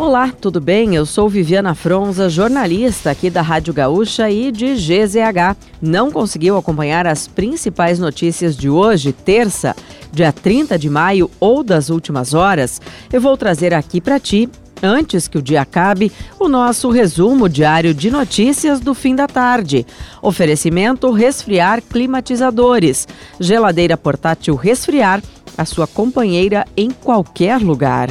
Olá, tudo bem? Eu sou Viviana Fronza, jornalista aqui da Rádio Gaúcha e de GZH. Não conseguiu acompanhar as principais notícias de hoje, terça, dia 30 de maio ou das últimas horas? Eu vou trazer aqui para ti Antes que o dia acabe, o nosso resumo diário de notícias do fim da tarde. Oferecimento Resfriar Climatizadores. Geladeira portátil Resfriar, a sua companheira em qualquer lugar.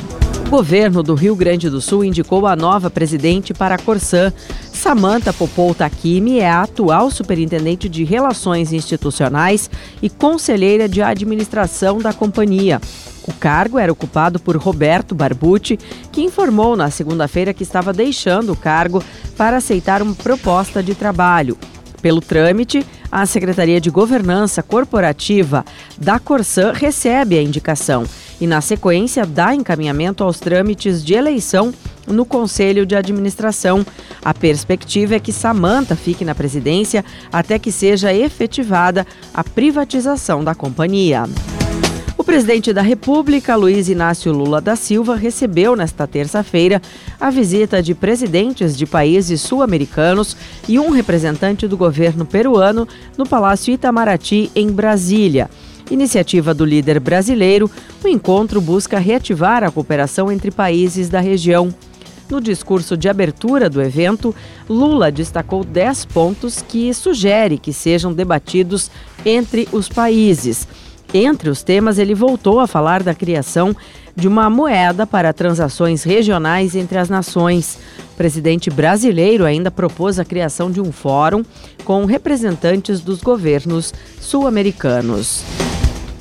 O governo do Rio Grande do Sul indicou a nova presidente para a Corsã. Samanta Popou Takimi é a atual superintendente de Relações Institucionais e conselheira de administração da companhia. O cargo era ocupado por Roberto Barbucci, que informou na segunda-feira que estava deixando o cargo para aceitar uma proposta de trabalho. Pelo trâmite, a Secretaria de Governança Corporativa da Corsã recebe a indicação e, na sequência, dá encaminhamento aos trâmites de eleição no Conselho de Administração. A perspectiva é que Samanta fique na presidência até que seja efetivada a privatização da companhia. O presidente da República, Luiz Inácio Lula da Silva, recebeu nesta terça-feira a visita de presidentes de países sul-americanos e um representante do governo peruano no Palácio Itamaraty, em Brasília. Iniciativa do líder brasileiro, o encontro busca reativar a cooperação entre países da região. No discurso de abertura do evento, Lula destacou 10 pontos que sugere que sejam debatidos entre os países. Entre os temas, ele voltou a falar da criação de uma moeda para transações regionais entre as nações. O presidente brasileiro ainda propôs a criação de um fórum com representantes dos governos sul-americanos.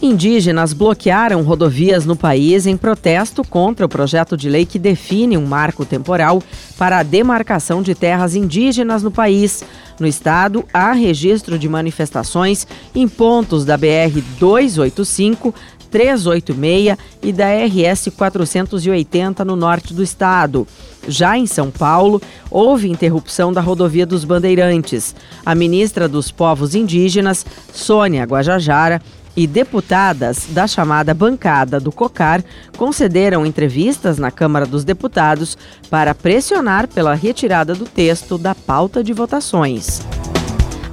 Indígenas bloquearam rodovias no país em protesto contra o projeto de lei que define um marco temporal para a demarcação de terras indígenas no país. No estado, há registro de manifestações em pontos da BR 285, 386 e da RS 480 no norte do estado. Já em São Paulo, houve interrupção da rodovia dos Bandeirantes. A ministra dos Povos Indígenas, Sônia Guajajara, e deputadas da chamada bancada do COCAR concederam entrevistas na Câmara dos Deputados para pressionar pela retirada do texto da pauta de votações.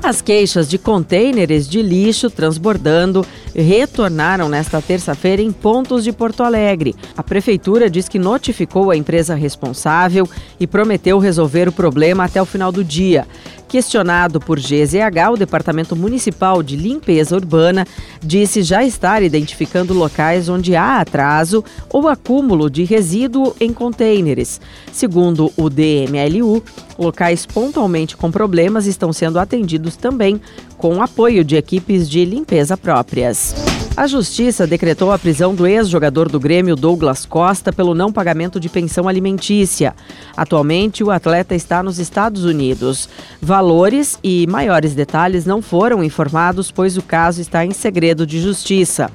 As queixas de contêineres de lixo transbordando retornaram nesta terça-feira em pontos de Porto Alegre. A prefeitura diz que notificou a empresa responsável e prometeu resolver o problema até o final do dia. Questionado por GZH, o Departamento Municipal de Limpeza Urbana disse já estar identificando locais onde há atraso ou acúmulo de resíduo em contêineres. Segundo o DMLU, locais pontualmente com problemas estão sendo atendidos também com apoio de equipes de limpeza próprias. A Justiça decretou a prisão do ex-jogador do Grêmio Douglas Costa pelo não pagamento de pensão alimentícia. Atualmente, o atleta está nos Estados Unidos. Valores e maiores detalhes não foram informados, pois o caso está em segredo de justiça.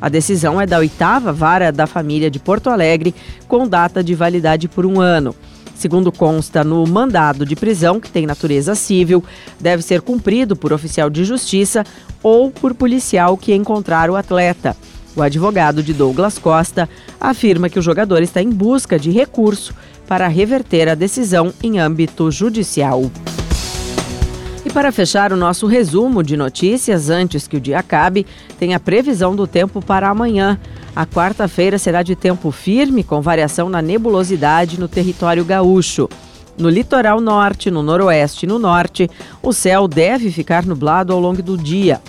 A decisão é da oitava vara da família de Porto Alegre, com data de validade por um ano. Segundo consta no mandado de prisão, que tem natureza civil, deve ser cumprido por oficial de justiça ou por policial que encontrar o atleta. O advogado de Douglas Costa afirma que o jogador está em busca de recurso para reverter a decisão em âmbito judicial. E para fechar o nosso resumo de notícias, antes que o dia acabe, tem a previsão do tempo para amanhã. A quarta-feira será de tempo firme, com variação na nebulosidade no território gaúcho. No litoral norte, no noroeste e no norte, o céu deve ficar nublado ao longo do dia.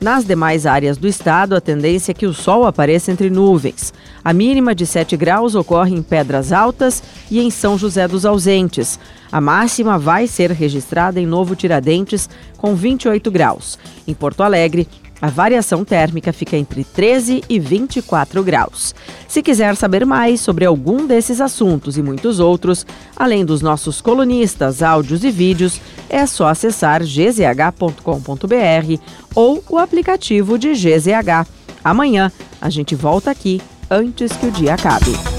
Nas demais áreas do estado, a tendência é que o sol apareça entre nuvens. A mínima de 7 graus ocorre em Pedras Altas e em São José dos Ausentes. A máxima vai ser registrada em Novo Tiradentes, com 28 graus. Em Porto Alegre, a variação térmica fica entre 13 e 24 graus. Se quiser saber mais sobre algum desses assuntos e muitos outros, além dos nossos colunistas, áudios e vídeos, é só acessar gzh.com.br ou o aplicativo de GZH. Amanhã a gente volta aqui antes que o dia acabe.